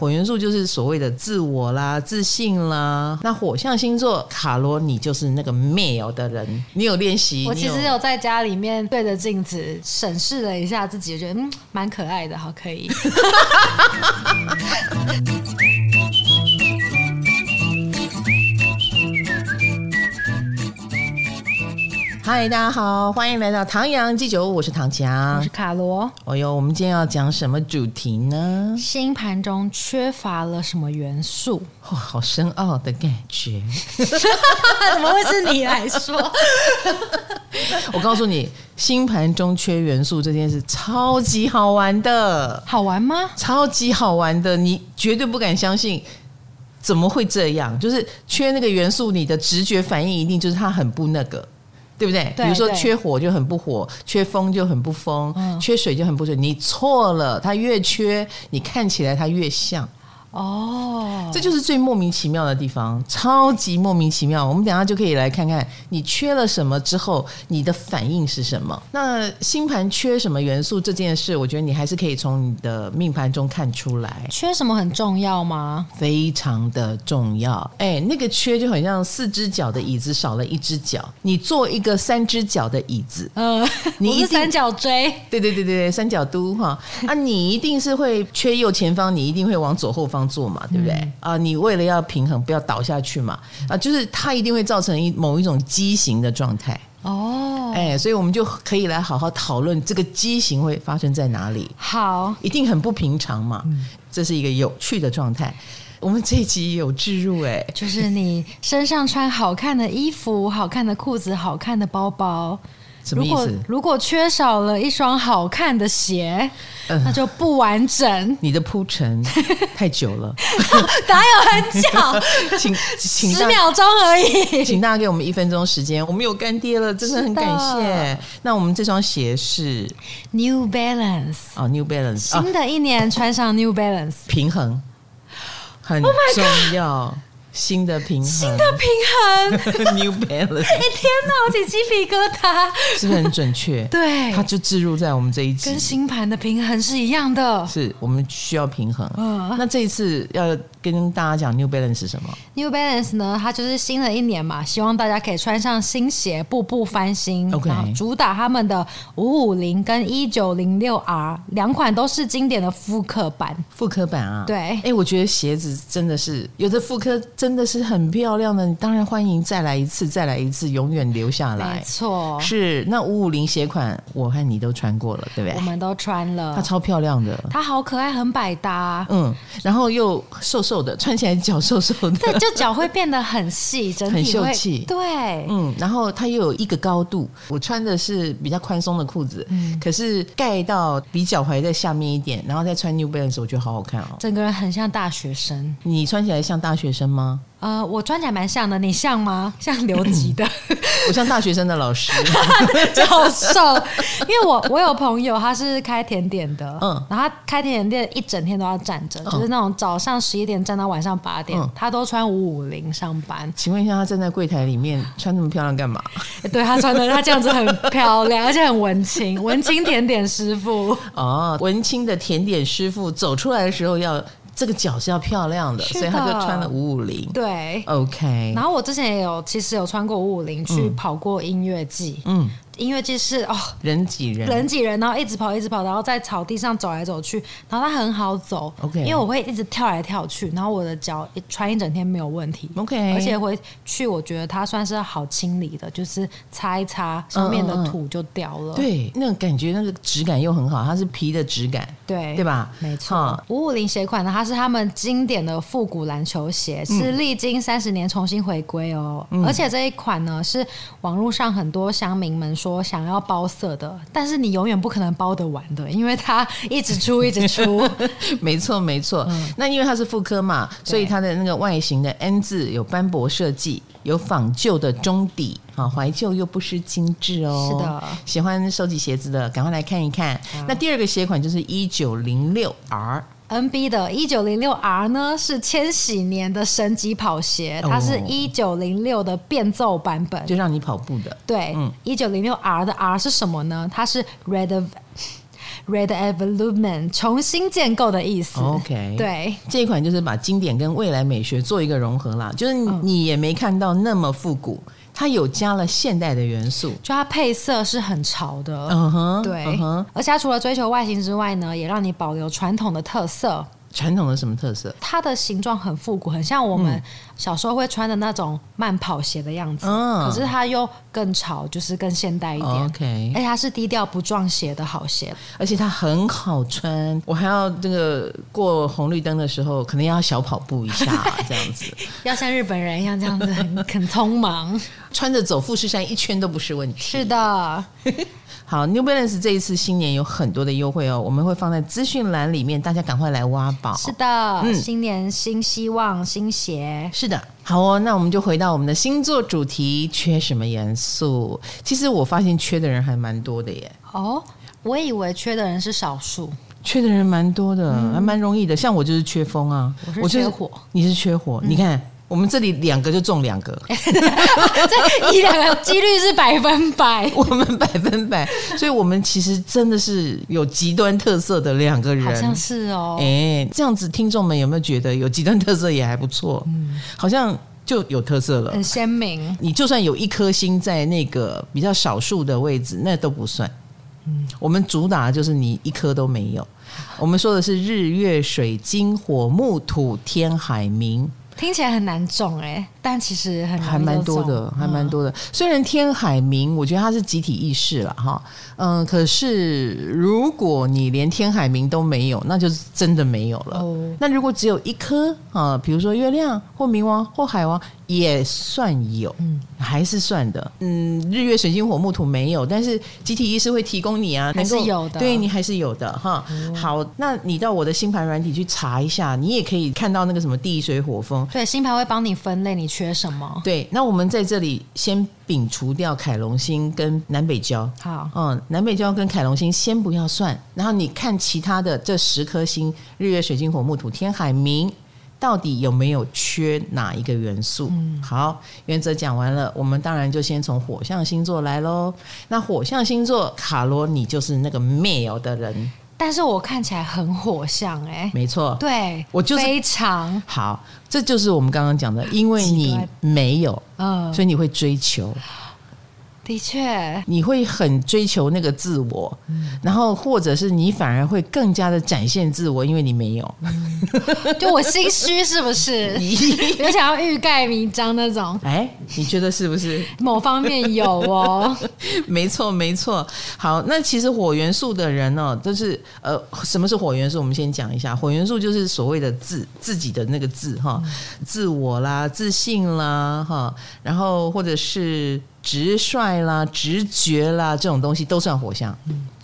火元素就是所谓的自我啦、自信啦。那火象星座卡罗，你就是那个 male 的人。你有练习？我其实有在家里面对着镜子审视了一下自己，觉得嗯，蛮可爱的，好可以。嗨，大家好，欢迎来到唐阳鸡酒屋，我是唐强，我是卡罗。哦哟，我们今天要讲什么主题呢？星盘中缺乏了什么元素？哇，好深奥的感觉，怎么会是你来说？我告诉你，星盘中缺元素这件事超级好玩的，好玩吗？超级好玩的，你绝对不敢相信，怎么会这样？就是缺那个元素，你的直觉反应一定就是它很不那个。对不对？对，比如说缺火就很不火，缺风就很不风，嗯，缺水就很不水。你错了，它越缺，你看起来它越像。哦，这就是最莫名其妙的地方，超级莫名其妙。我们等下就可以来看看你缺了什么之后，你的反应是什么。那星盘缺什么元素这件事，我觉得你还是可以从你的命盘中看出来。缺什么很重要吗？非常的重要。哎，那个缺就很像四只脚的椅子少了一只脚，你做一个三只脚的椅子，嗯，你是三角锥。对对对对对，三角都哈啊，你一定是会缺右前方，你一定会往左后方。做嘛，对不对、嗯、啊？你为了要平衡，不要倒下去嘛啊！就是它一定会造成一某一种畸形的状态哦。哎，所以我们就可以来好好讨论这个畸形会发生在哪里。好，一定很不平常嘛。嗯、这是一个有趣的状态。我们这一集有置入哎，就是你身上穿好看的衣服、好看的裤子、好看的包包。什么意思？如果如果缺少了一双好看的鞋，呃、那就不完整。你的铺陈 太久了，哪有很久？请请十秒钟而已。请大家给我们一分钟时间，我们有干爹了，真的很感谢。那我们这双鞋是 New Balance 哦，New Balance。新的一年穿上 New Balance，哦、平衡很重要。Oh 新的平衡，新的平衡，New Balance。哎天哪，我起鸡皮疙瘩，是不是很准确？对，它就置入在我们这一集，跟星盘的平衡是一样的。是我们需要平衡。嗯，那这一次要跟大家讲 New Balance 是什么？New Balance 呢，它就是新的一年嘛，希望大家可以穿上新鞋，步步翻新。OK，主打他们的五五零跟一九零六 R 两款都是经典的复刻版。复刻版啊，对。哎，我觉得鞋子真的是有的复刻。真的是很漂亮的，你当然欢迎再来一次，再来一次，永远留下来。没错，是那五五零鞋款，我和你都穿过了，对不对？我们都穿了，它超漂亮的，它好可爱，很百搭。嗯，然后又瘦瘦的，穿起来脚瘦瘦的，对，就脚会变得很细，整体很秀气。对，嗯，然后它又有一个高度，我穿的是比较宽松的裤子，嗯，可是盖到比脚踝在下面一点，然后再穿 New Balance，我觉得好好看哦，整个人很像大学生。你穿起来像大学生吗？呃，我穿起来蛮像的，你像吗？像留级的，我像大学生的老师 教授。因为我我有朋友，他是开甜点的，嗯，然后他开甜点店一整天都要站着，嗯，就是那种早上十一点站到晚上八点，嗯，他都穿五五零上班。请问一下，他站在柜台里面穿那么漂亮干嘛？对，他穿的，他这样子很漂亮，而且很文青，文青甜点师傅。哦，文青的甜点师傅走出来的时候要。这个脚是要漂亮的，的，所以他就穿了五五零。对，OK。然后我之前也有，其实有穿过五五零去跑过音乐季。嗯。音乐季是哦，人挤人，人挤人，然后一直跑，一直跑，然后在草地上走来走去，然后它很好走，OK，因为我会一直跳来跳去，然后我的脚一穿一整天没有问题，OK，而且回去我觉得它算是好清理的，就是擦一擦上面的土就掉了，嗯嗯嗯对，那个感觉那个质感又很好，它是皮的质感，对，对吧？没错，五五零鞋款呢，它是他们经典的复古篮球鞋，是历经三十年重新回归哦，嗯，而且这一款呢是网络上很多乡民们说想要包色的，但是你永远不可能包得完的，因为它一直出，一直出。没错，没错。嗯、那因为它是妇科嘛，所以它的那个外形的 N 字有斑驳设计，有仿旧的中底，啊，怀旧又不失精致哦。是的，喜欢收集鞋子的，赶快来看一看。嗯、那第二个鞋款就是一九零六 R。NB 的一九零六 R 呢，是千禧年的神级跑鞋，它是一九零六的变奏版本，就让你跑步的。对，嗯，一九零六 R 的 R 是什么呢？它是 Red redevelopment 重新建构的意思。OK，对，这一款就是把经典跟未来美学做一个融合啦，就是你也没看到那么复古。它有加了现代的元素，就它配色是很潮的，嗯哼，对，嗯哼，而且它除了追求外形之外呢，也让你保留传统的特色。传统的什么特色？它的形状很复古，很像我们小时候会穿的那种慢跑鞋的样子。嗯，可是它又更潮，就是更现代一点。OK，而且它是低调不撞鞋的好鞋，而且它很好穿。我还要这个过红绿灯的时候，可能要小跑步一下，这样子，要像日本人一样这样子很很匆忙，穿着走富士山一圈都不是问题。是的。好，New Balance 这一次新年有很多的优惠哦，我们会放在资讯栏里面，大家赶快来挖宝。是的，嗯，新年新希望，新鞋。是的，好哦，那我们就回到我们的星座主题，缺什么元素？其实我发现缺的人还蛮多的耶。哦，我以为缺的人是少数，缺的人蛮多的，嗯、还蛮容易的。像我就是缺风啊，我是缺火，你是缺火，嗯、你看。我们这里两个就中两个，这一两个几率是百分百，我们百分百，所以我们其实真的是有极端特色的两个人，好像是哦。哎，这样子听众们有没有觉得有极端特色也还不错？嗯，好像就有特色了，很鲜明。你就算有一颗星在那个比较少数的位置，那都不算。嗯，我们主打的就是你一颗都没有。我们说的是日月水金火木土天海冥。听起来很难中哎，但其实很还蛮多的，还蛮多的。虽然天海明，我觉得它是集体意识了哈，嗯，可是如果你连天海明都没有，那就是真的没有了。哦，那如果只有一颗啊，比如说月亮或冥王或海王。也算有，嗯，还是算的，嗯，日月水金火木土没有，但是集体意识会提供你啊，还是有的，对你还是有的哈。嗯、好，那你到我的星盘软体去查一下，你也可以看到那个什么地水火风，对，星盘会帮你分类，你缺什么？对，那我们在这里先摒除掉凯龙星跟南北交，好，嗯，南北交跟凯龙星先不要算，然后你看其他的这十颗星，日月水晶火木土天海冥。到底有没有缺哪一个元素？嗯，好，原则讲完了，我们当然就先从火象星座来喽。那火象星座，卡罗，你就是那个 male 的人，但是我看起来很火象哎、欸，没错，对我就是非常。好，这就是我们刚刚讲的，因为你没有，嗯，所以你会追求。的确，你会很追求那个自我，嗯、然后或者是你反而会更加的展现自我，因为你没有。嗯、就我心虚是不是？有想要欲盖弥彰那种？哎，你觉得是不是？某方面有哦。没错，没错。好，那其实火元素的人呢、哦，就是呃，什么是火元素？我们先讲一下，火元素就是所谓的自自己的那个自哈，嗯、自我啦，自信啦哈，然后或者是。直率啦、直觉啦，这种东西都算火象，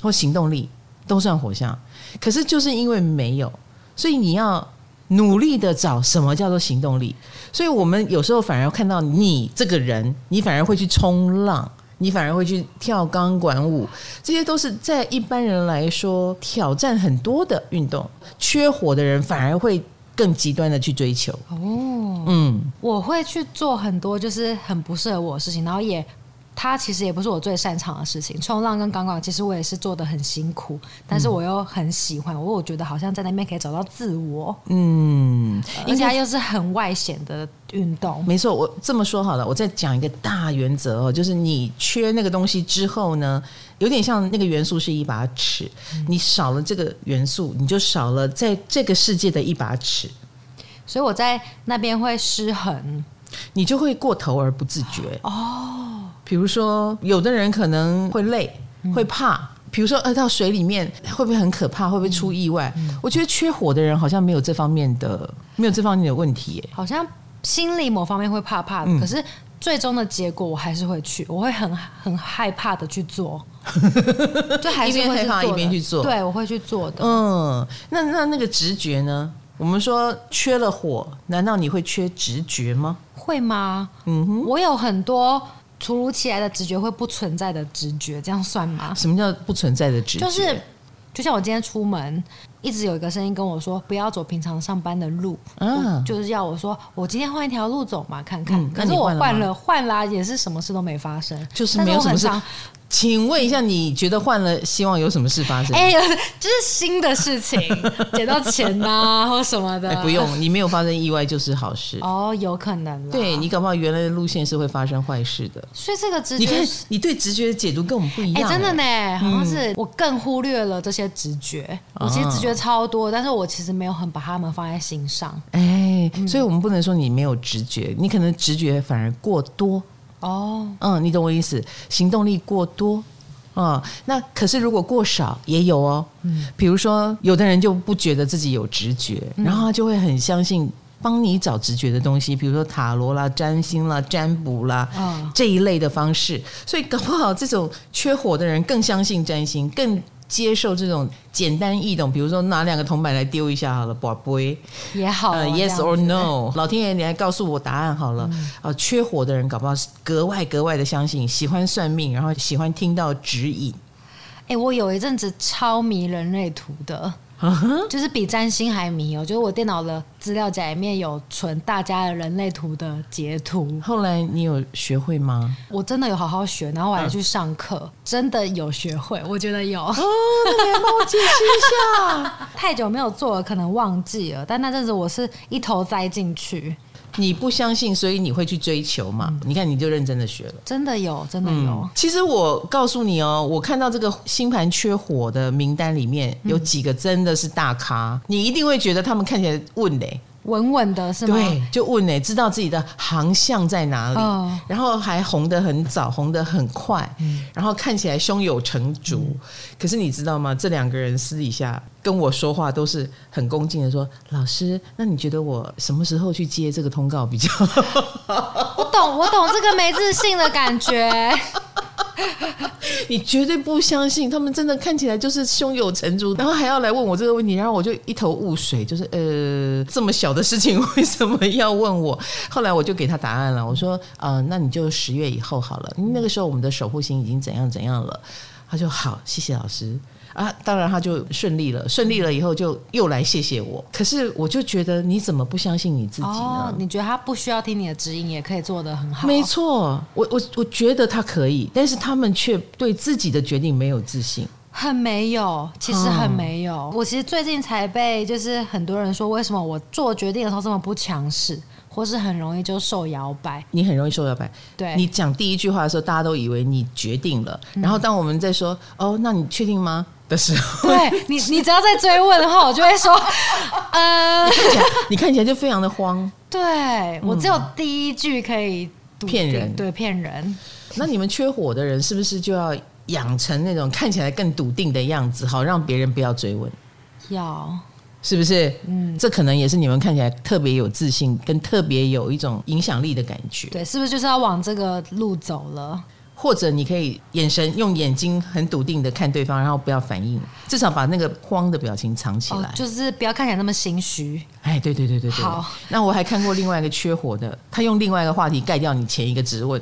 或行动力都算火象。可是就是因为没有，所以你要努力的找什么叫做行动力。所以我们有时候反而看到你这个人，你反而会去冲浪，你反而会去跳钢管舞，这些都是在一般人来说挑战很多的运动。缺火的人反而会更极端的去追求。哦。嗯，我会去做很多就是很不适合我的事情，然后也，它其实也不是我最擅长的事情。冲浪跟钢管，其实我也是做的很辛苦，但是我又很喜欢，我我觉得好像在那边可以找到自我。嗯，而且它又是很外显的运动。没错，我这么说好了，我再讲一个大原则哦，就是你缺那个东西之后呢，有点像那个元素是一把尺，你少了这个元素，你就少了在这个世界的一把尺。所以我在那边会失衡，你就会过头而不自觉哦。比如说，有的人可能会累，会怕。比如说，呃，到水里面会不会很可怕？会不会出意外？我觉得缺火的人好像没有这方面的，没有这方面的问题。好像心里某方面会怕怕的，可是最终的结果我还是会去，我会很很害怕的去做，就还是一边害怕一边去做。对，我会去做的。嗯，那那那个直觉呢？我们说缺了火，难道你会缺直觉吗？会吗？嗯哼，我有很多突如其来的直觉，会不存在的直觉，这样算吗？什么叫不存在的直觉？就是就像我今天出门，一直有一个声音跟我说，不要走平常上班的路，嗯，就是要我说，我今天换一条路走嘛，看看。嗯、可是我换了换啦，也是什么事都没发生，就是没有什么事。请问一下，你觉得换了希望有什么事发生？哎、欸，就是新的事情，捡到钱呐、啊，或什么的、欸。不用，你没有发生意外就是好事。哦，有可能。对，你搞不好原来的路线是会发生坏事的。所以这个直觉，你看你对直觉的解读跟我们不一样、欸。哎、欸，真的呢，好像是我更忽略了这些直觉。嗯、我其实直觉超多，但是我其实没有很把他们放在心上。哎、欸，所以我们不能说你没有直觉，你可能直觉反而过多。哦，嗯，你懂我意思？行动力过多，啊、嗯，那可是如果过少也有哦。嗯，比如说有的人就不觉得自己有直觉，嗯、然后他就会很相信帮你找直觉的东西，比如说塔罗啦、占星啦、占卜啦、哦、这一类的方式。所以搞不好这种缺火的人更相信占星，更。接受这种简单易懂，比如说拿两个铜板来丢一下好了，不不会也好、呃、，yes or no，老天爷你来告诉我答案好了。嗯、呃，缺火的人搞不好是格外格外的相信，喜欢算命，然后喜欢听到指引。哎、欸，我有一阵子超迷人类图的。就是比占星还迷哦，就是我电脑的资料夹里面有存大家的人类图的截图。后来你有学会吗？我真的有好好学，然后我还去上课，嗯、真的有学会，我觉得有。哦，那你来帮我解释一下。太久没有做了，可能忘记了，但那阵子我是一头栽进去。你不相信，所以你会去追求嘛？嗯、你看，你就认真的学了，真的有，真的有。嗯、其实我告诉你哦，我看到这个星盘缺火的名单里面有几个真的是大咖，嗯、你一定会觉得他们看起来问嘞。稳稳的是吗？对，就问呢，知道自己的航向在哪里，哦、然后还红得很早，红得很快，嗯、然后看起来胸有成竹。嗯、可是你知道吗？这两个人私底下跟我说话都是很恭敬的说：“老师，那你觉得我什么时候去接这个通告比较好？” 我懂，我懂这个没自信的感觉。你绝对不相信，他们真的看起来就是胸有成竹，然后还要来问我这个问题，然后我就一头雾水，就是呃，这么小的事情为什么要问我？后来我就给他答案了，我说呃，那你就十月以后好了，那个时候我们的守护星已经怎样怎样了。他就好，谢谢老师。啊，当然他就顺利了，顺利了以后就又来谢谢我。可是我就觉得你怎么不相信你自己呢？哦，你觉得他不需要听你的指引也可以做得很好？没错，我我我觉得他可以，但是他们却对自己的决定没有自信，很没有，其实很没有。哦，我其实最近才被就是很多人说，为什么我做决定的时候这么不强势？或是很容易就受摇摆，你很容易受摇摆。对，你讲第一句话的时候，大家都以为你决定了。嗯、然后当我们在说“哦，那你确定吗”的时候，对你，你只要在追问的话，我就会说“呃你看，起来就非常的慌。”对，我只有第一句可以骗人，对，骗人。那你们缺火的人是不是就要养成那种看起来更笃定的样子，好让别人不要追问？要。是不是？嗯，这可能也是你们看起来特别有自信，跟特别有一种影响力的感觉。对，是不是就是要往这个路走了？或者你可以眼神用眼睛很笃定的看对方，然后不要反应，至少把那个慌的表情藏起来，哦，就是不要看起来那么心虚。哎，对对对对对。好，那我还看过另外一个缺火的，他用另外一个话题盖掉你前一个质问。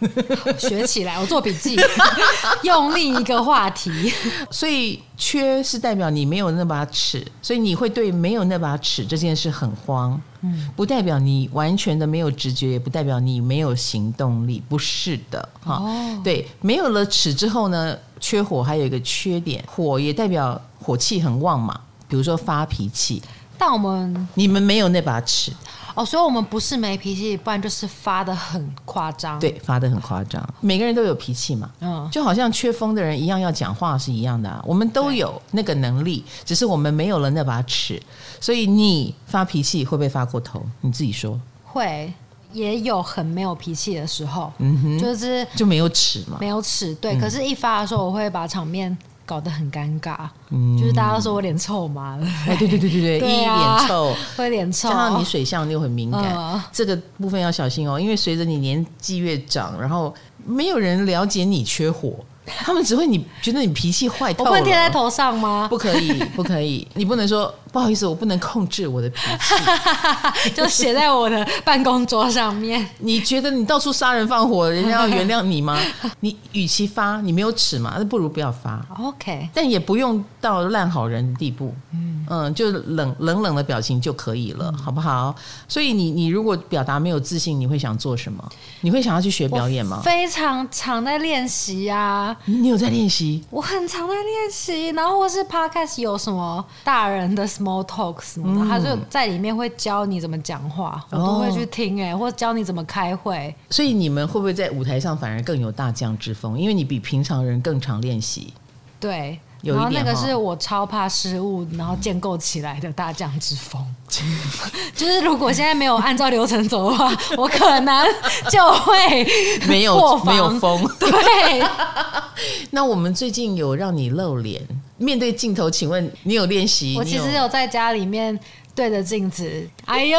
学起来，我做笔记，用另一个话题。所以缺是代表你没有那把尺，所以你会对没有那把尺这件事很慌。嗯，不代表你完全的没有直觉，也不代表你没有行动力，不是的。哈，哦，对，没有了齿之后呢，缺火还有一个缺点，火也代表火气很旺嘛，比如说发脾气。但我们你们没有那把尺。哦，所以我们不是没脾气，不然就是发的很夸张。对，发的很夸张。每个人都有脾气嘛，嗯，就好像缺风的人一样，要讲话是一样的啊。我们都有那个能力，只是我们没有了那把尺。所以你发脾气会不会发过头？你自己说。会，也有很没有脾气的时候，嗯哼，就是就没有尺嘛，没有尺。对，嗯，可是一发的时候，我会把场面。搞得很尴尬，嗯、就是大家都说我脸臭嘛，哎，对？对对对对，一脸臭，会脸臭，加上你水象又很敏感，嗯、这个部分要小心哦，因为随着你年纪越长，然后没有人了解你缺火，他们只会你觉得你脾气坏 透了，我会贴在头上吗？不可以，不可以，你不能说不好意思，我不能控制我的脾气，就写在我的办公桌上面。你觉得你到处杀人放火，人家要原谅你吗？你与其发，你没有尺嘛，那不如不要发。OK，但也不用到烂好人的地步。嗯嗯，就冷冷冷的表情就可以了，嗯、好不好？所以你你如果表达没有自信，你会想做什么？你会想要去学表演吗？非常常在练习啊。你有在练习？我很常在练习，然后或是 Podcast 有什么大人的 small talk 什么的，嗯、他就在里面会教你怎么讲话，我都会去听哎、欸，或者教你怎么开会。所以你们会不会在舞台上反而更有大将之风？因为你比平常人更常练习。对。然后那个是我超怕失误，然后建构起来的大将之风。就是如果现在没有按照流程走的话，我可能就会没有没有风。对。那我们最近有让你露脸，面对镜头，请问你有练习？我其实有在家里面对着镜子，哎呦，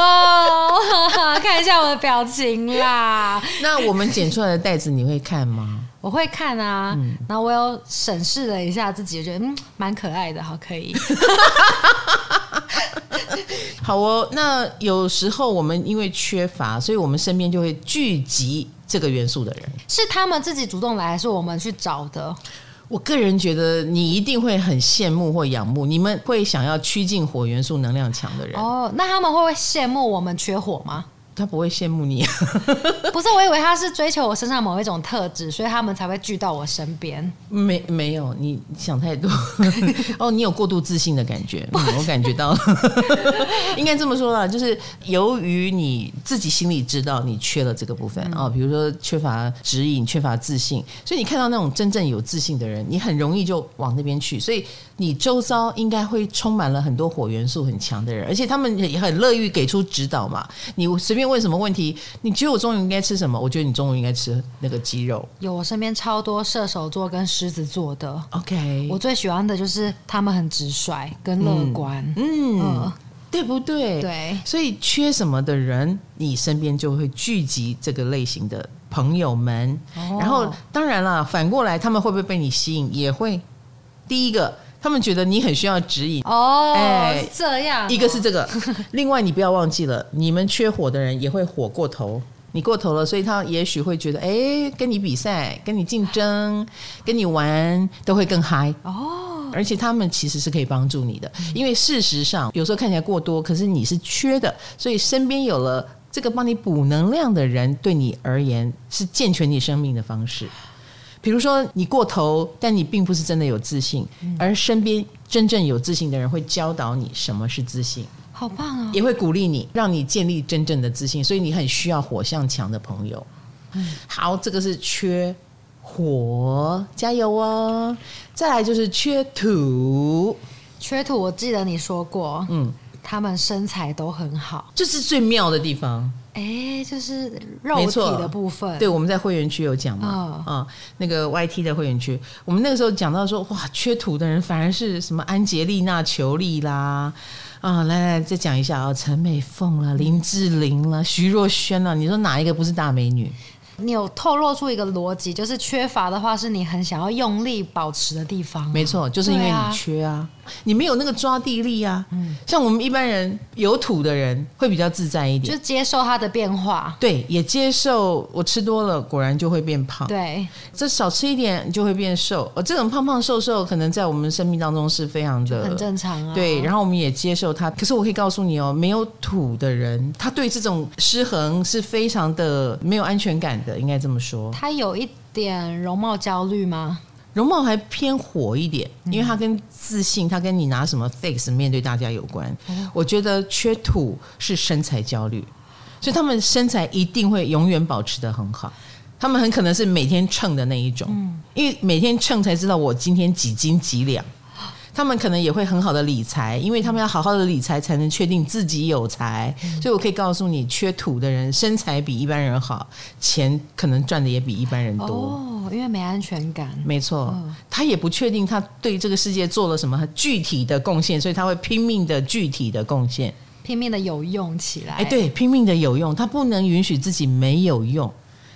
看一下我的表情啦。那我们剪出来的袋子你会看吗？我会看啊，嗯、然后我有审视了一下自己，我觉得嗯蛮可爱的，好可以。好哦，那有时候我们因为缺乏，所以我们身边就会聚集这个元素的人。是他们自己主动来，还是我们去找的？我个人觉得你一定会很羡慕或仰慕，你们会想要趋近火元素能量强的人。哦，那他们会不会羡慕我们缺火吗？他不会羡慕你，不是？我以为他是追求我身上某一种特质，所以他们才会聚到我身边。没没有，你想太多。哦，你有过度自信的感觉，嗯、我感觉到了。应该这么说啦，就是由于你自己心里知道你缺了这个部分啊、嗯哦，比如说缺乏指引、缺乏自信，所以你看到那种真正有自信的人，你很容易就往那边去。所以你周遭应该会充满了很多火元素很强的人，而且他们也很乐于给出指导嘛。你随便。问什么问题？你觉得我中午应该吃什么？我觉得你中午应该吃那个鸡肉。有我身边超多射手座跟狮子座的。OK，我最喜欢的就是他们很直率跟乐观。嗯，对不对？对。所以缺什么的人，你身边就会聚集这个类型的朋友们。哦、然后，当然了，反过来他们会不会被你吸引？也会。第一个。他们觉得你很需要指引。哦，哎，这样，一个是这个，另外你不要忘记了，你们缺火的人也会火过头，你过头了，所以他也许会觉得，哎，跟你比赛，跟你竞争，跟你玩都会更嗨。哦，而且他们其实是可以帮助你的，因为事实上有时候看起来过多，可是你是缺的，所以身边有了这个帮你补能量的人，对你而言是健全你生命的方式。比如说你过头，但你并不是真的有自信，而身边真正有自信的人会教导你什么是自信，好棒啊！也会鼓励你，让你建立真正的自信。所以你很需要火象强的朋友。嗯，好，这个是缺火，加油哦！再来就是缺土，缺土，我记得你说过，嗯，他们身材都很好，这是最妙的地方。哎，就是肉体的部分。对，我们在会员区有讲嘛，啊、那个 YT 的会员区，我们那个时候讲到说，哇，缺土的人反而是什么安洁丽娜·裘丽啦，啊、哦，来来再讲一下啊，陈美凤啦，林志玲啦，徐若瑄啦，你说哪一个不是大美女？你有透露出一个逻辑，就是缺乏的话，是你很想要用力保持的地方。没错，就是因为你缺啊。你没有那个抓地力啊，嗯，像我们一般人有土的人会比较自在一点，就接受它的变化，对，也接受我吃多了果然就会变胖，对，这少吃一点就会变瘦，呃，这种胖胖瘦瘦可能在我们生命当中是非常的很正常啊，对，然后我们也接受它，可是我可以告诉你哦，没有土的人，他对这种失衡是非常的没有安全感的，应该这么说，他有一点容貌焦虑吗？容貌还偏火一点，因为他跟自信，他跟你拿什么 face 面对大家有关。我觉得缺土是身材焦虑，所以他们身材一定会永远保持的很好。他们很可能是每天称的那一种，因为每天称才知道我今天几斤几两。他们可能也会很好的理财，因为他们要好好的理财才能确定自己有财。所以我可以告诉你，缺土的人身材比一般人好，钱可能赚的也比一般人多。哦，因为没安全感。没错，他也不确定他对这个世界做了什么具体的贡献，所以他会拼命的具体的贡献，拼命的有用起来。哎，对，拼命的有用，他不能允许自己没有用。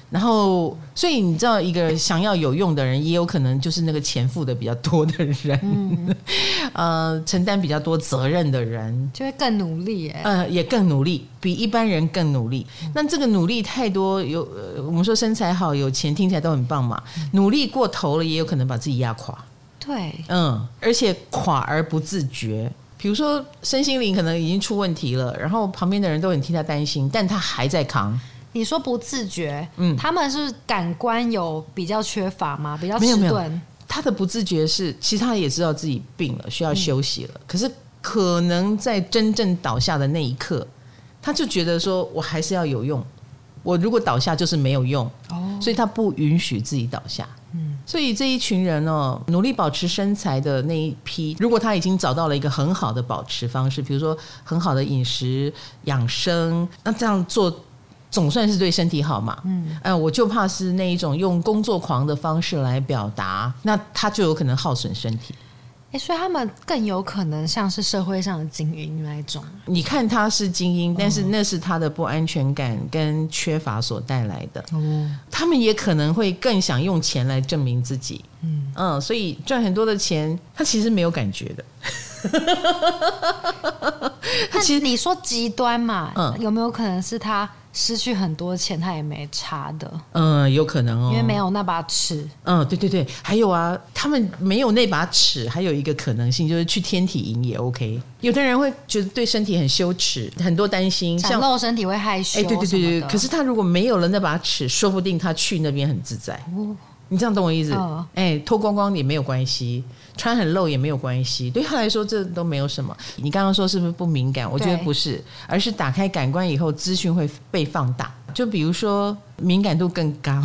然后，所以你知道，一个想要有用的人，也有可能就是那个钱付的比较多的人，嗯、呃，承担比较多责任的人，就会更努力，呃，也更努力，比一般人更努力。嗯、那这个努力太多，有、呃、我们说身材好、有钱，听起来都很棒嘛。嗯、努力过头了，也有可能把自己压垮。对，嗯，而且垮而不自觉。比如说身心灵可能已经出问题了，然后旁边的人都很替他担心，但他还在扛。你说不自觉，嗯，他们是感官有比较缺乏吗？比较迟钝？他的不自觉是，其实他也知道自己病了，需要休息了。嗯、可是可能在真正倒下的那一刻，他就觉得说，我还是要有用。我如果倒下就是没有用，哦，所以他不允许自己倒下。嗯，所以这一群人哦，努力保持身材的那一批，如果他已经找到了一个很好的保持方式，比如说很好的饮食养生，那这样做。总算是对身体好嘛，嗯，呃，我就怕是那一种用工作狂的方式来表达，那他就有可能耗损身体。哎，所以他们更有可能像是社会上的精英那一种。你看他是精英，但是那是他的不安全感跟缺乏所带来的。哦，他们也可能会更想用钱来证明自己。嗯嗯，所以赚很多的钱，他其实没有感觉的。他其实你说极端嘛，嗯，有没有可能是他？失去很多钱，他也没差的。嗯，有可能哦，因为没有那把尺。嗯，对对对，还有啊，他们没有那把尺，还有一个可能性就是去天体营也 OK。有的人会觉得对身体很羞耻，很多担心，像露身体会害羞。哎，对对对对，可是他如果没有了那把尺，说不定他去那边很自在。哦，你这样懂我意思？哦，哎，脱光光也没有关系。穿很露也没有关系，对他来说这都没有什么。你刚刚说是不是不敏感？我觉得不是，而是打开感官以后，资讯会被放大。就比如说敏感度更高，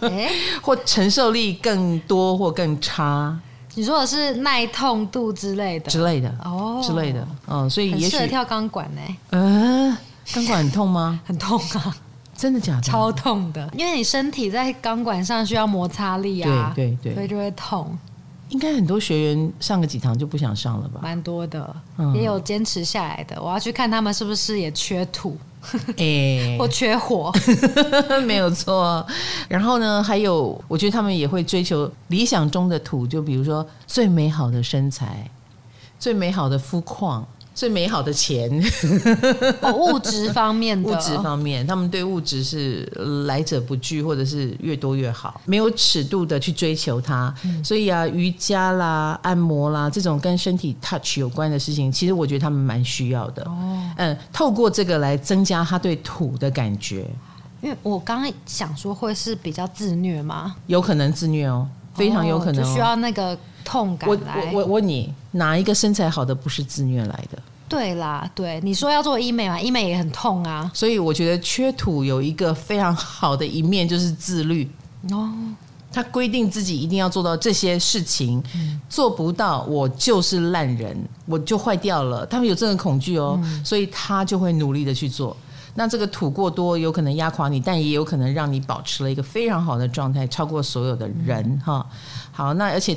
欸、或承受力更多或更差。你说的是耐痛度之类的之类的哦之类的，嗯，所以也许跳钢管呢。嗯、呃，钢管很痛吗？很痛啊！真的假的？超痛的，因为你身体在钢管上需要摩擦力啊，对对对，所以就会痛。应该很多学员上个几堂就不想上了吧？蛮多的，嗯、也有坚持下来的。我要去看他们是不是也缺土，或缺火，没有错。然后呢，还有，我觉得他们也会追求理想中的土，就比如说最美好的身材，最美好的肤况。最美好的钱，哦，物质方面的，物质方面，他们对物质是来者不拒，或者是越多越好，没有尺度的去追求它。嗯、所以啊，瑜伽啦、按摩啦，这种跟身体 touch 有关的事情，其实我觉得他们蛮需要的。哦，嗯，透过这个来增加他对土的感觉。因为我刚刚想说，会是比较自虐吗？有可能自虐哦，非常有可能、哦，就需要那个。痛感来，我我我问你，哪一个身材好的不是自虐来的？对啦，对，你说要做医美嘛，医美也很痛啊。所以我觉得缺土有一个非常好的一面，就是自律哦。他规定自己一定要做到这些事情，嗯、做不到我就是烂人，我就坏掉了。他们有这种恐惧哦，嗯、所以他就会努力的去做。那这个土过多，有可能压垮你，但也有可能让你保持了一个非常好的状态，超过所有的人哈。嗯、好，那而且。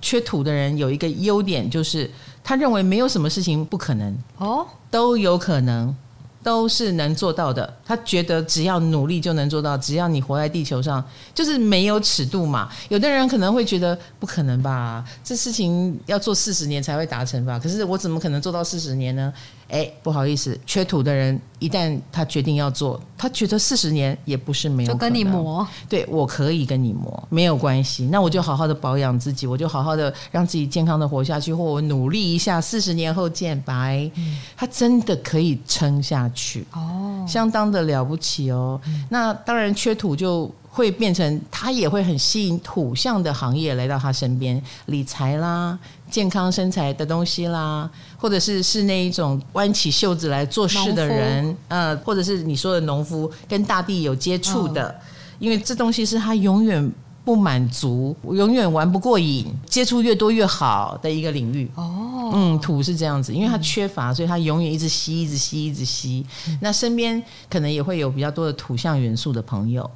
缺土的人有一个优点，就是他认为没有什么事情不可能哦，都有可能，都是能做到的。他觉得只要努力就能做到，只要你活在地球上，就是没有尺度嘛。有的人可能会觉得不可能吧，这事情要做四十年才会达成吧？可是我怎么可能做到四十年呢？哎，不好意思，缺土的人一旦他决定要做，他觉得四十年也不是没有。就跟你磨，对，我可以跟你磨，没有关系。那我就好好的保养自己，我就好好的让自己健康的活下去，或我努力一下，四十年后见，拜。他真的可以撑下去哦，相当的了不起哦。那当然，缺土就。会变成他也会很吸引土象的行业来到他身边，理财啦、健康身材的东西啦，或者是是那一种弯起袖子来做事的人，呃，或者是你说的农夫，跟大地有接触的，哦、因为这东西是他永远不满足、永远玩不过瘾、接触越多越好的一个领域。哦，嗯，土是这样子，因为他缺乏，所以他永远一直吸、一直吸、一直吸。嗯、那身边可能也会有比较多的土象元素的朋友。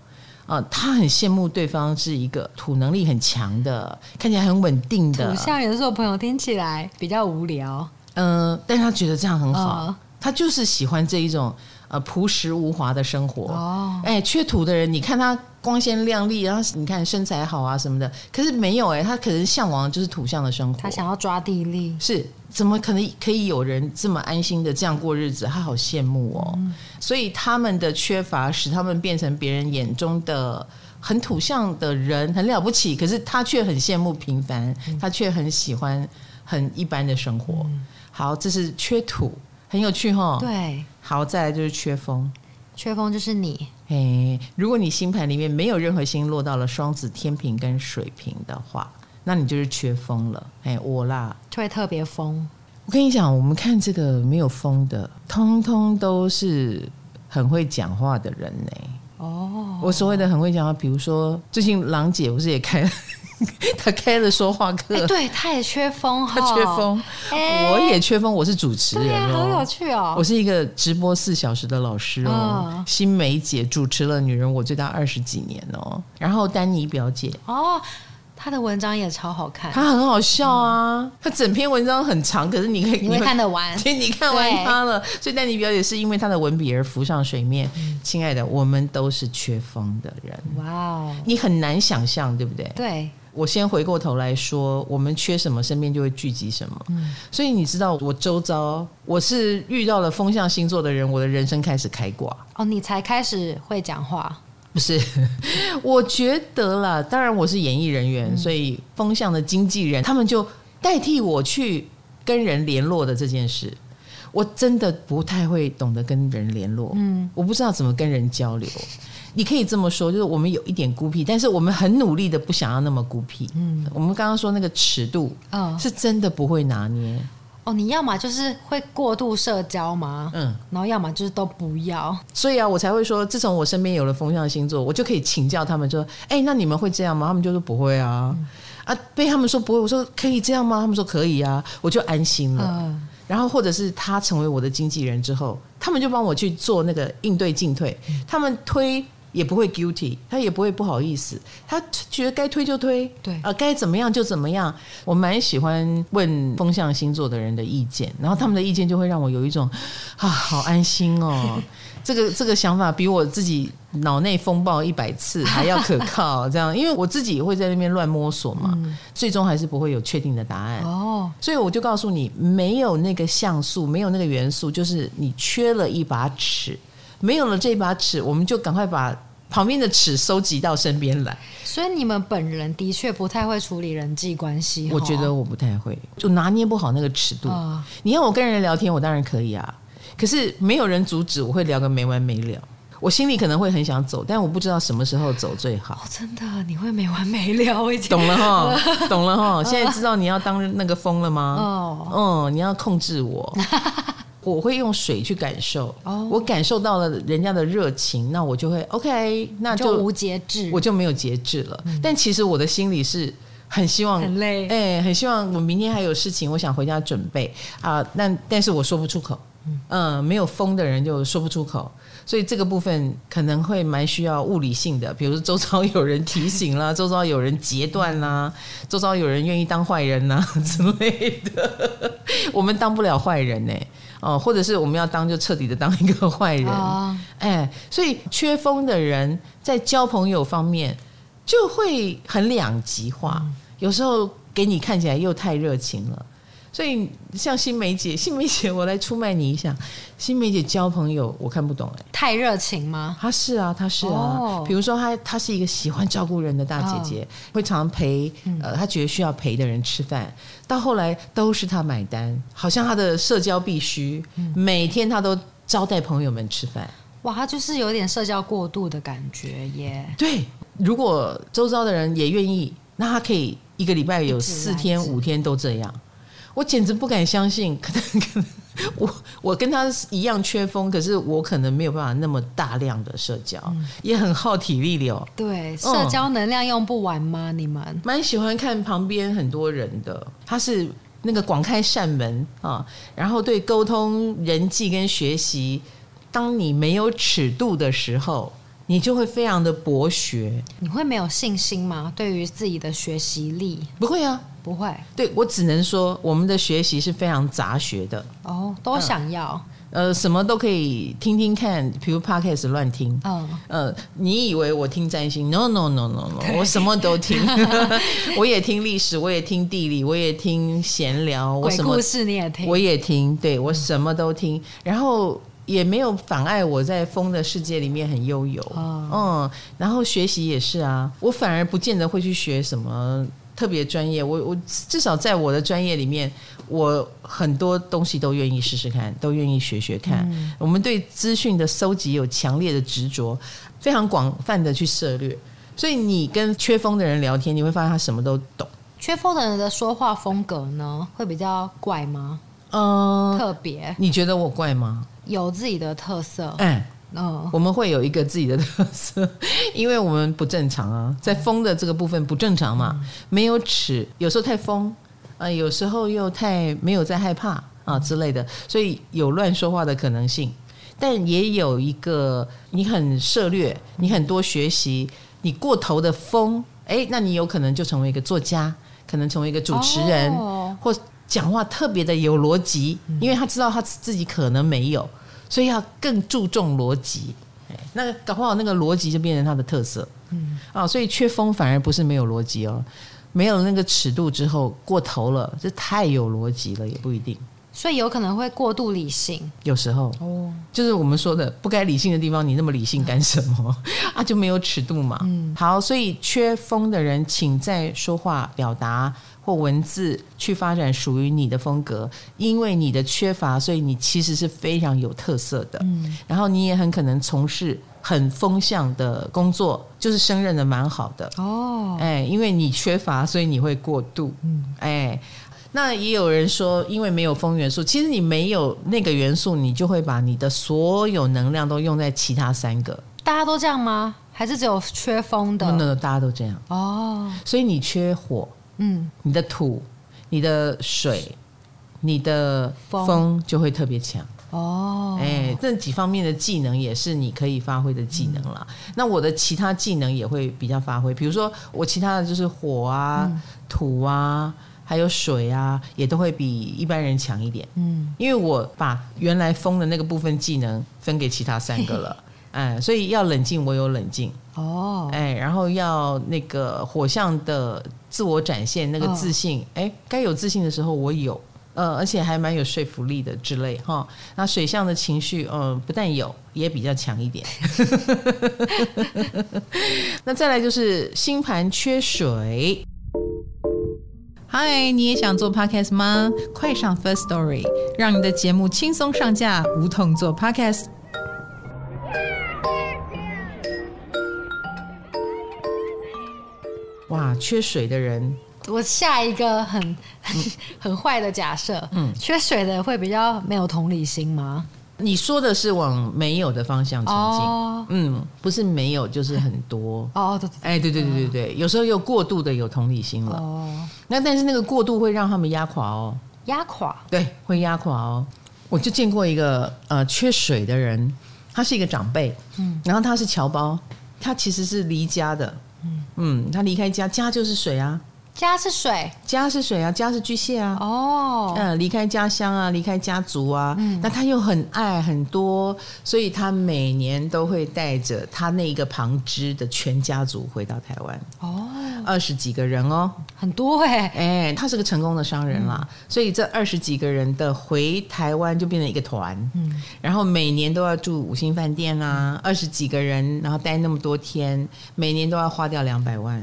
啊，他很羡慕对方是一个土能力很强的，看起来很稳定的。土象元素的朋友听起来比较无聊，嗯、呃，但是他觉得这样很好，呃、他就是喜欢这一种呃朴实无华的生活。哦，哎，缺土的人，你看他光鲜亮丽，然后你看身材好啊什么的，可是没有哎，他可能向往就是土象的生活。他想要抓地力，是怎么可能可以有人这么安心的这样过日子？他好羡慕哦。嗯，所以他们的缺乏使他们变成别人眼中的。很土象的人很了不起，可是他却很羡慕平凡，嗯、他却很喜欢很一般的生活。嗯、好，这是缺土，很有趣哈。对，好，再来就是缺风，缺风就是你。哎，如果你星盘里面没有任何星落到了双子、天平跟水瓶的话，那你就是缺风了。哎，我啦，就会特别疯。我跟你讲，我们看这个没有风的，通通都是很会讲话的人呢。哦，我所谓的很会讲话，比如说最近郎姐不是也开了，她开了说话课，欸、对，他也缺风，他缺风，欸、我也缺风，我是主持人哦，好有趣哦，我是一个直播四小时的老师哦，嗯、新梅姐主持了《女人我最大》二十几年哦，然后丹尼表姐。哦。他的文章也超好看，他很好笑啊！嗯、他整篇文章很长，可是你可以你会看得完，你看完他了。所以丹尼表姐是因为他的文笔而浮上水面。嗯、亲爱的，我们都是缺风的人。哇哦，你很难想象，对不对？对。我先回过头来说，我们缺什么，身边就会聚集什么。嗯。所以你知道，我周遭我是遇到了风象星座的人，我的人生开始开挂。哦，你才开始会讲话。不是，我觉得啦，当然我是演艺人员，嗯、所以风象的经纪人他们就代替我去跟人联络的这件事，我真的不太会懂得跟人联络，嗯，我不知道怎么跟人交流。你可以这么说，就是我们有一点孤僻，但是我们很努力的不想要那么孤僻。嗯，我们刚刚说那个尺度，嗯，是真的不会拿捏。哦，你要么就是会过度社交吗？嗯，然后要么就是都不要。所以啊，我才会说，自从我身边有了风象星座，我就可以请教他们说，哎，那你们会这样吗？他们就说不会啊。嗯、啊，被他们说不会，我说可以这样吗？他们说可以啊，我就安心了。嗯、然后或者是他成为我的经纪人之后，他们就帮我去做那个应对进退，嗯、他们推。也不会 guilty，他也不会不好意思，他觉得该推就推，对啊，该怎么样就怎么样。我蛮喜欢问风象星座的人的意见，然后他们的意见就会让我有一种啊，好安心哦。这个这个想法比我自己脑内风暴一百次 还要可靠。这样，因为我自己也会在那边乱摸索嘛，嗯、最终还是不会有确定的答案。哦，所以我就告诉你，没有那个像素，没有那个元素，就是你缺了一把尺。没有了这把尺，我们就赶快把旁边的尺收集到身边来。所以你们本人的确不太会处理人际关系。我觉得我不太会，就拿捏不好那个尺度。哦、你要我跟人聊天，我当然可以啊。可是没有人阻止，我会聊个没完没了。我心里可能会很想走，但我不知道什么时候走最好。哦、真的，你会没完没了，我已经懂了哈，懂了哈。现在知道你要当那个疯了吗？哦，嗯，你要控制我。我会用水去感受，oh. 我感受到了人家的热情，那我就会 OK，那就，就无节制，我就没有节制了。嗯、但其实我的心里是很希望，很累，哎，很希望我明天还有事情，我想回家准备啊。但但是我说不出口，嗯，嗯，没有风的人就说不出口，所以这个部分可能会蛮需要物理性的，比如说周遭有人提醒啦，周遭有人截断啦，周遭有人愿意当坏人呐 之类的，我们当不了坏人呢。哦，或者是我们要当就彻底的当一个坏人，哦、哎，所以缺风的人在交朋友方面就会很两极化，嗯、有时候给你看起来又太热情了。所以像新梅姐，新梅姐，我来出卖你一下。新梅姐交朋友，我看不懂哎，太热情吗？她是啊，她是啊。哦、比如说她，她是一个喜欢照顾人的大姐姐，哦、会常常陪呃，她觉得需要陪的人吃饭。到后来都是她买单，好像她的社交必须，嗯、每天她都招待朋友们吃饭。哇，她就是有点社交过度的感觉耶。对，如果周遭的人也愿意，那她可以一个礼拜有四天五天都这样。我简直不敢相信，可能可能我我跟他一样缺风，可是我可能没有办法那么大量的社交，嗯、也很耗体力的哦。对，社交能量用不完吗？嗯、你们蛮喜欢看旁边很多人的，他是那个广开扇门啊，然后对沟通、人际跟学习，当你没有尺度的时候，你就会非常的博学。你会没有信心吗？对于自己的学习力？不会啊。不会，对，我只能说，我们的学习是非常杂学的。哦，都想要。呃，什么都可以听听看，比如 Podcast 乱听。嗯，呃，你以为我听占星？No No No No No，我什么都听，我也听历史，我也听地理，我也听闲聊，我什么故事你也听，我也听，对我什么都听，然后也没有妨碍我在风的世界里面很悠游。哦、嗯，然后学习也是啊，我反而不见得会去学什么。特别专业，我我至少在我的专业里面，我很多东西都愿意试试看，都愿意学学看。嗯、我们对资讯的搜集有强烈的执着，非常广泛的去涉猎。所以你跟缺风的人聊天，你会发现他什么都懂。缺风的人的说话风格呢，会比较怪吗？嗯，特别。你觉得我怪吗？有自己的特色。嗯。哦，我们会有一个自己的特色，因为我们不正常啊，在风的这个部分不正常嘛，没有尺，有时候太疯，啊，有时候又太没有在害怕啊之类的，所以有乱说话的可能性，但也有一个你很涉猎，你很多学习，你过头的疯，哎，那你有可能就成为一个作家，可能成为一个主持人，或讲话特别的有逻辑，因为他知道他自己可能没有。所以要更注重逻辑，那搞不好那个逻辑就变成他的特色，嗯。啊，所以缺风反而不是没有逻辑哦，没有那个尺度之后过头了，这太有逻辑了也不一定，所以有可能会过度理性，有时候哦，就是我们说的不该理性的地方，你那么理性干什么？啊？就没有尺度嘛，嗯，好，所以缺风的人，请在说话表达。或文字去发展属于你的风格，因为你的缺乏，所以你其实是非常有特色的。嗯，然后你也很可能从事很风向的工作，就是胜任的蛮好的。哦，哎，因为你缺乏，所以你会过度。嗯，哎，那也有人说，因为没有风元素，其实你没有那个元素，你就会把你的所有能量都用在其他三个。大家都这样吗？还是只有缺风的？不能，大家都这样。哦，所以你缺火。嗯，你的土、你的水、你的风就会特别强哦。哎，这几方面的技能也是你可以发挥的技能了。嗯、那我的其他技能也会比较发挥，比如说我其他的就是火啊、嗯、土啊，还有水啊，也都会比一般人强一点。嗯，因为我把原来风的那个部分技能分给其他三个了。哎，所以要冷静，我有冷静哦。哎，然后要那个火象的自我展现，那个自信，哎，该有自信的时候我有，呃，而且还蛮有说服力的之类哈。那水象的情绪，呃，不但有，也比较强一点。那再来就是星盘缺水。嗨，你也想做 Podcast 吗？快上 First Story，让你的节目轻松上架，无痛做 Podcast。哇，缺水的人，我下一个很 很坏的假设，嗯，缺水的会比较没有同理心吗？你说的是往没有的方向前进，哦、嗯，不是没有就是很多。哦，对对，哎，对对对对对，有时候又过度的有同理心了，哦，那但是那个过度会让他们压垮哦，压垮，对，会压垮哦。我就见过一个呃缺水的人，他是一个长辈，嗯，然后他是侨胞，他其实是离家的。嗯，他离开家，家就是水啊。家是水，家是水啊，家是巨蟹啊。哦，嗯，离开家乡啊，离开家族啊。嗯，那他又很爱很多，所以他每年都会带着他那一个旁支的全家族回到台湾。哦，二十几个人哦，很多哎、欸、哎，他是个成功的商人啦，嗯、所以这二十几个人的回台湾就变成一个团。嗯，然后每年都要住五星饭店啊，二十几个人，然后待那么多天，每年都要花掉两百万。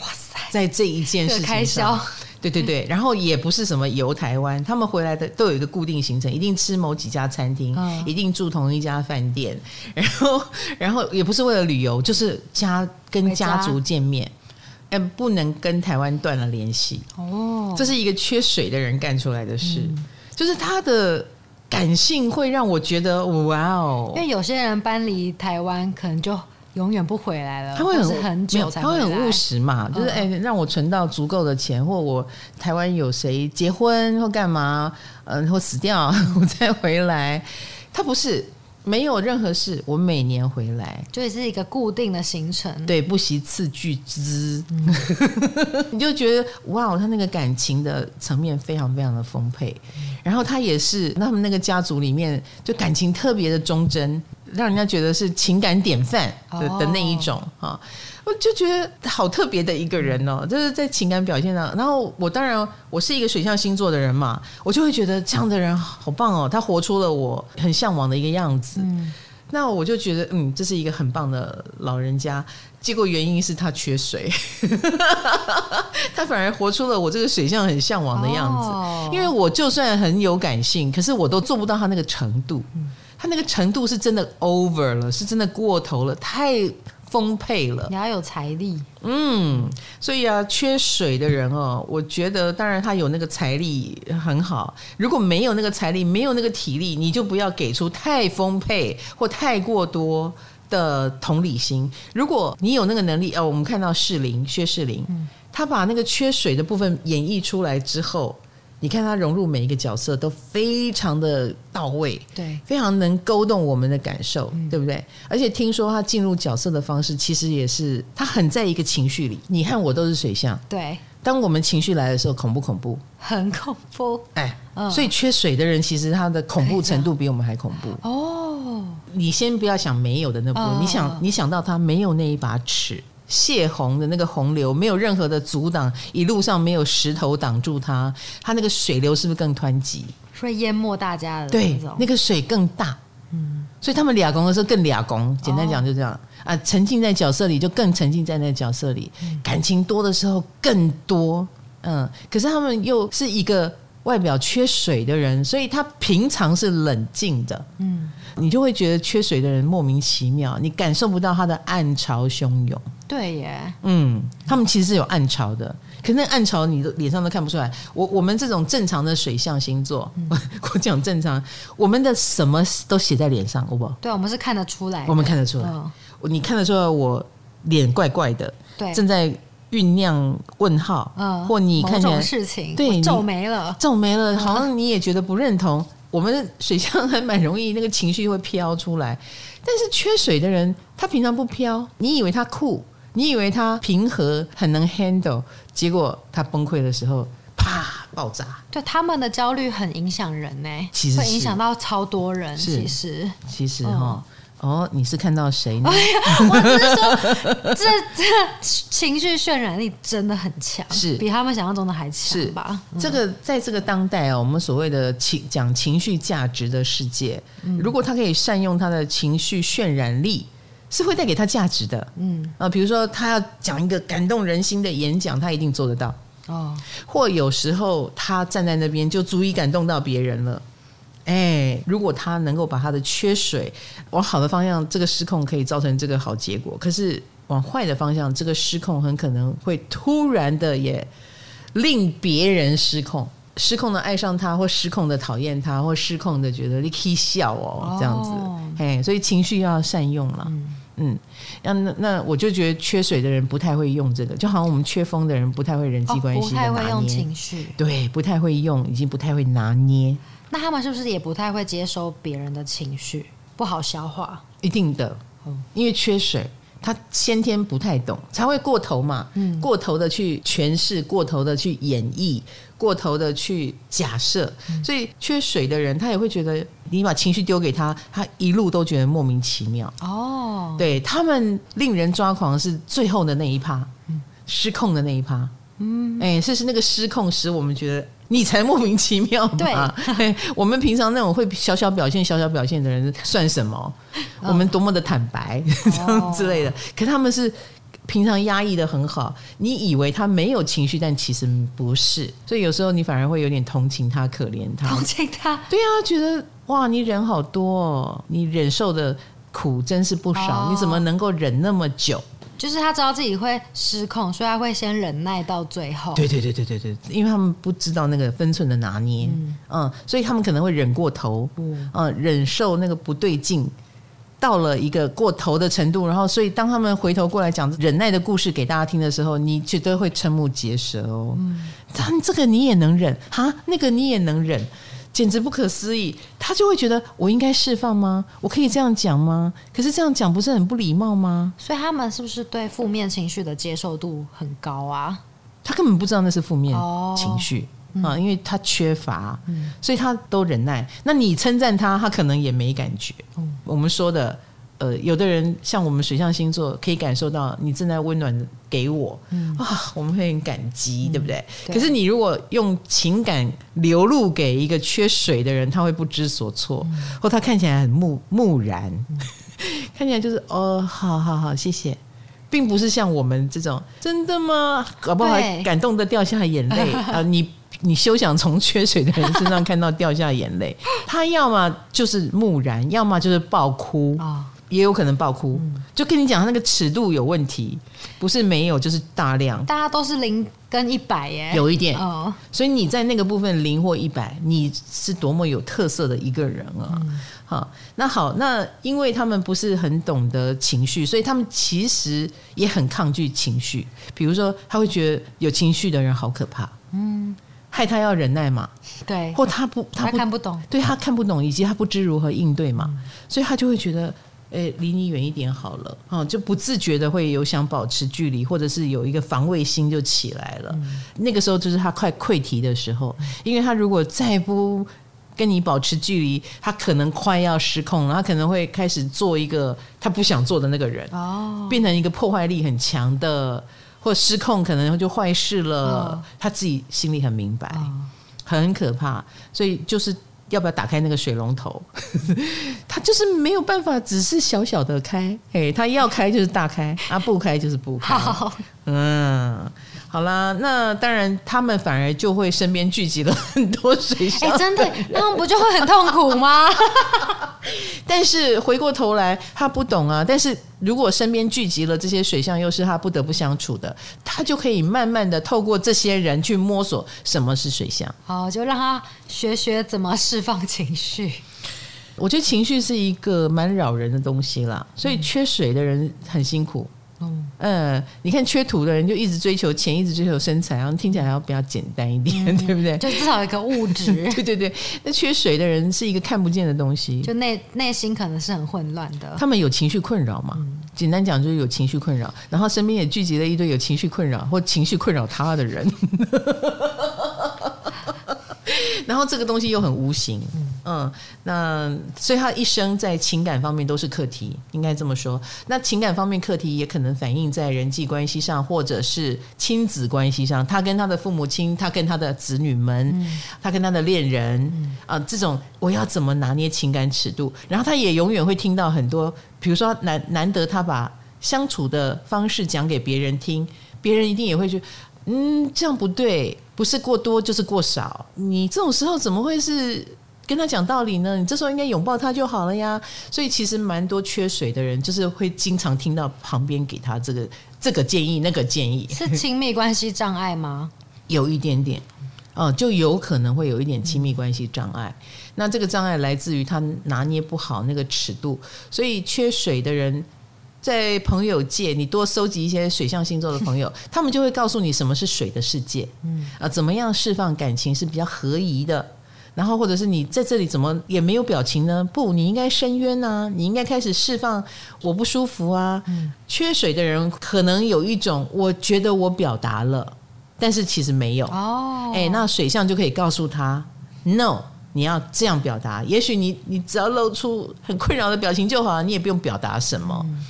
哇塞！在这一件事情上，对对对，然后也不是什么游台湾，他们回来的都有一个固定行程，一定吃某几家餐厅，一定住同一家饭店，然后然后也不是为了旅游，就是家跟家族见面，嗯，不能跟台湾断了联系。哦，这是一个缺水的人干出来的事，就是他的感性会让我觉得哇哦，因为有些人搬离台湾可能就。永远不回来了，他会很很久才，他会很务实嘛，就是哎、欸，让我存到足够的钱，或我台湾有谁结婚或干嘛，嗯，或死掉，我再回来。他不是，没有任何事，我每年回来，就是一个固定的行程，对，不惜次巨资，嗯、你就觉得哇，他那个感情的层面非常非常的丰沛，嗯、然后他也是他们那个家族里面就感情特别的忠贞，让人家觉得是情感典范的、哦、的那一种哈。我就觉得好特别的一个人哦，就是在情感表现上。然后我当然我是一个水象星座的人嘛，我就会觉得这样的人好棒哦，他活出了我很向往的一个样子。嗯，那我就觉得嗯，这是一个很棒的老人家。结果原因是他缺水，他反而活出了我这个水象很向往的样子。因为我就算很有感性，可是我都做不到他那个程度。他那个程度是真的 over 了，是真的过头了，太。丰沛了，你要有财力，嗯，所以啊，缺水的人哦，我觉得当然他有那个财力很好，如果没有那个财力，没有那个体力，你就不要给出太丰沛或太过多的同理心。如果你有那个能力，哦，我们看到士林薛士林，嗯，他把那个缺水的部分演绎出来之后。你看他融入每一个角色都非常的到位，对，非常能勾动我们的感受，嗯、对不对？而且听说他进入角色的方式，其实也是他很在一个情绪里。你和我都是水象，对。当我们情绪来的时候，恐不恐怖？很恐怖，哎，嗯、所以缺水的人，其实他的恐怖程度比我们还恐怖。哦，你先不要想没有的那部分，哦、你想，你想到他没有那一把尺。泄洪的那个洪流没有任何的阻挡，一路上没有石头挡住它，它那个水流是不是更湍急？会淹没大家的对，那个水更大，嗯，所以他们俩公的时候更俩公，简单讲就这样、哦、啊，沉浸在角色里就更沉浸在那个角色里，嗯、感情多的时候更多，嗯，可是他们又是一个外表缺水的人，所以他平常是冷静的，嗯。你就会觉得缺水的人莫名其妙，你感受不到他的暗潮汹涌。对耶，嗯，他们其实是有暗潮的，可是那暗潮你的脸上都看不出来。我我们这种正常的水象星座，嗯、我讲正常，我们的什么都写在脸上，好不好？对，我们是看得出来，我们看得出来。嗯、你看得出来我脸怪怪的，对，正在酝酿问号，嗯，或你看起来事情，对，皱眉了，皱眉了，好像你也觉得不认同。我们水象还蛮容易，那个情绪会飘出来，但是缺水的人，他平常不飘，你以为他酷，你以为他平和，很能 handle，结果他崩溃的时候，啪，爆炸。对，他们的焦虑很影响人呢，其实会影响到超多人。其实，其实哈。嗯哦，你是看到谁呢？我只是说，这这情绪渲染力真的很强，是比他们想象中的还强吧？是这个在这个当代哦，我们所谓的情讲情绪价值的世界，嗯、如果他可以善用他的情绪渲染力，是会带给他价值的。嗯啊，比如说他要讲一个感动人心的演讲，他一定做得到。哦，或有时候他站在那边就足以感动到别人了。哎，如果他能够把他的缺水往好的方向，这个失控可以造成这个好结果。可是往坏的方向，这个失控很可能会突然的也令别人失控，失控的爱上他，或失控的讨厌他，或失控的觉得你可以笑哦，这样子。哎，所以情绪要善用了。嗯，那那那我就觉得缺水的人不太会用这个，就好像我们缺风的人不太会人际关系不太会用情绪，对，不太会用，已经不太会拿捏。那他们是不是也不太会接收别人的情绪，不好消化？一定的，因为缺水，他先天不太懂，才会过头嘛。嗯，过头的去诠释，过头的去演绎，过头的去假设，嗯，所以缺水的人，他也会觉得你把情绪丢给他，他一路都觉得莫名其妙。哦，对，他们令人抓狂是最后的那一趴，嗯，失控的那一趴。嗯，哎，是是那个失控使我们觉得。你才莫名其妙嘛？对，我们平常那种会小小表现、小小表现的人算什么？我们多么的坦白，这样之类的。可他们是平常压抑的很好，你以为他没有情绪，但其实不是。所以有时候你反而会有点同情他、可怜他。同情他？对啊，觉得哇，你忍好多哦，你忍受的苦真是不少，你怎么能够忍那么久？就是他知道自己会失控，所以他会先忍耐到最后。对对对对对对，因为他们不知道那个分寸的拿捏，嗯，所以他们可能会忍过头，嗯，忍受那个不对劲，到了一个过头的程度，然后所以当他们回头过来讲忍耐的故事给大家听的时候，你绝对会瞠目结舌哦。嗯，他这个你也能忍哈，那个你也能忍。简直不可思议。他就会觉得我应该释放吗？我可以这样讲吗？可是这样讲不是很不礼貌吗？所以他们是不是对负面情绪的接受度很高啊？他根本不知道那是负面情绪。哦啊，因为他缺乏，嗯、所以他都忍耐。那你称赞他，他可能也没感觉。嗯、我们说的，呃，有的人像我们水象星座，可以感受到你正在温暖给我，嗯、啊，我们会很感激，嗯、对不对？对。可是你如果用情感流露给一个缺水的人，他会不知所措，嗯、或他看起来很木木然，嗯、看起来就是哦，好好好，谢谢。并不是像我们这种，真的吗？搞不好感动的掉下眼泪 啊！你你休想从缺水的人身上看到掉下眼泪。他要么就是木然，要么就是爆哭啊，也有可能爆哭。就跟你讲，他那个尺度有问题，不是没有就是大量。大家都是零跟一百耶，有一点。哦。所以你在那个部分零或一百，你是多么有特色的一个人啊！好，那好，那因为他们不是很懂得情绪，所以他们其实也很抗拒情绪。比如说，他会觉得有情绪的人好可怕，嗯，害他要忍耐嘛，对，或他不，他，不他看不懂，对他看不懂，以及他不知如何应对嘛，嗯、所以他就会觉得，哎，离你远一点好了，哦，就不自觉的会有想保持距离，或者是有一个防卫心就起来了。嗯、那个时候就是他快溃堤的时候，因为他如果再不。跟你保持距离，他可能快要失控了，他可能会开始做一个他不想做的那个人，哦，变成一个破坏力很强的，或失控可能就坏事了，哦，他自己心里很明白，哦，很可怕，所以就是要不要打开那个水龙头，他就是没有办法，只是小小的开，哎，他要开就是大开，啊，不开就是不开，好嗯。好啦，那当然，他们反而就会身边聚集了很多水象。哎，真的，他们不就会很痛苦吗？但是回过头来，他不懂啊。但是如果身边聚集了这些水象，又是他不得不相处的，他就可以慢慢的透过这些人去摸索什么是水象。好，就让他学学怎么释放情绪。我觉得情绪是一个蛮扰人的东西啦，所以缺水的人很辛苦。嗯，你看缺土的人就一直追求钱，一直追求身材，然后听起来还要比较简单一点，嗯、对不对？就至少有一个物质。对对对，那缺水的人是一个看不见的东西，就内内心可能是很混乱的。他们有情绪困扰嘛？嗯、简单讲就是有情绪困扰，然后身边也聚集了一堆有情绪困扰或情绪困扰他的人。然后这个东西又很无形，嗯，那所以他一生在情感方面都是课题，应该这么说。那情感方面课题也可能反映在人际关系上，或者是亲子关系上。他跟他的父母亲，他跟他的子女们，嗯、他跟他的恋人，啊、呃，这种我要怎么拿捏情感尺度？然后他也永远会听到很多，比如说难难得他把相处的方式讲给别人听，别人一定也会觉得，嗯，这样不对。不是过多就是过少，你这种时候怎么会是跟他讲道理呢？你这时候应该拥抱他就好了呀。所以其实蛮多缺水的人，就是会经常听到旁边给他这个这个建议、那个建议。是亲密关系障碍吗？有一点点，哦，就有可能会有一点亲密关系障碍。那这个障碍来自于他拿捏不好那个尺度，所以缺水的人。在朋友界，你多收集一些水象星座的朋友，他们就会告诉你什么是水的世界，嗯啊，怎么样释放感情是比较合宜的，然后或者是你在这里怎么也没有表情呢？不，你应该深渊啊，你应该开始释放我不舒服啊。嗯，缺水的人可能有一种，我觉得我表达了，但是其实没有哦。哎，那水象就可以告诉他，no，你要这样表达。也许你你只要露出很困扰的表情就好，你也不用表达什么。嗯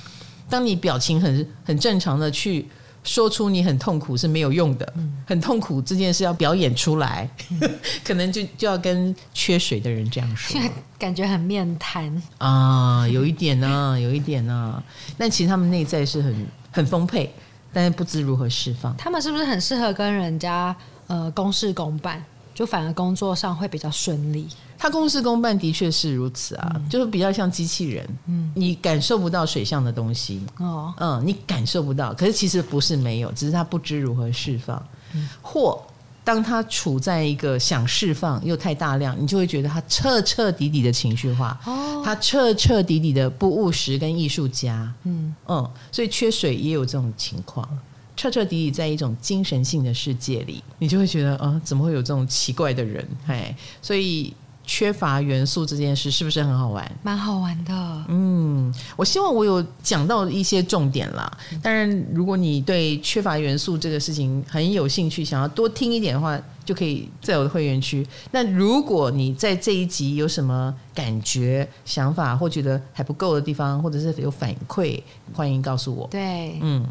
当你表情很很正常的去说出你很痛苦是没有用的，嗯、很痛苦这件事要表演出来，嗯、可能就就要跟缺水的人这样说，感觉很面瘫啊，有一点呢，有一点呢，但其实他们内在是很很丰沛，但是不知如何释放。他们是不是很适合跟人家呃公事公办？就反而工作上会比较顺利。他公事公办的确是如此啊，嗯、就是比较像机器人。嗯，你感受不到水象的东西哦，嗯，你感受不到。可是其实不是没有，只是他不知如何释放。嗯、或当他处在一个想释放又太大量，你就会觉得他彻彻底底的情绪化。哦，他彻彻底底的不务实跟艺术家。嗯嗯，所以缺水也有这种情况。彻彻底底在一种精神性的世界里，你就会觉得啊，怎么会有这种奇怪的人？哎，所以缺乏元素这件事是不是很好玩？蛮好玩的。嗯，我希望我有讲到一些重点啦。当然，如果你对缺乏元素这个事情很有兴趣，想要多听一点的话，就可以在我的会员区。那如果你在这一集有什么感觉、想法，或觉得还不够的地方，或者是有反馈，欢迎告诉我。对，嗯。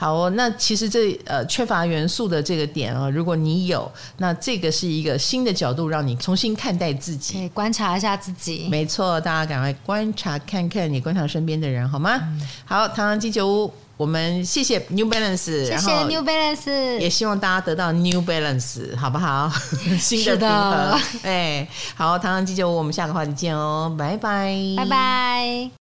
好哦，那其实这呃缺乏元素的这个点啊，如果你有，那这个是一个新的角度，让你重新看待自己，可以观察一下自己。没错，大家赶快观察看看，你观察身边的人好吗？嗯、好，唐唐鸡酒屋，我们谢谢 New Balance，谢谢 New Balance，也希望大家得到 New Balance，好不好？新的平衡。哎，好，唐唐鸡酒屋，我们下个话题见哦，拜拜，拜拜。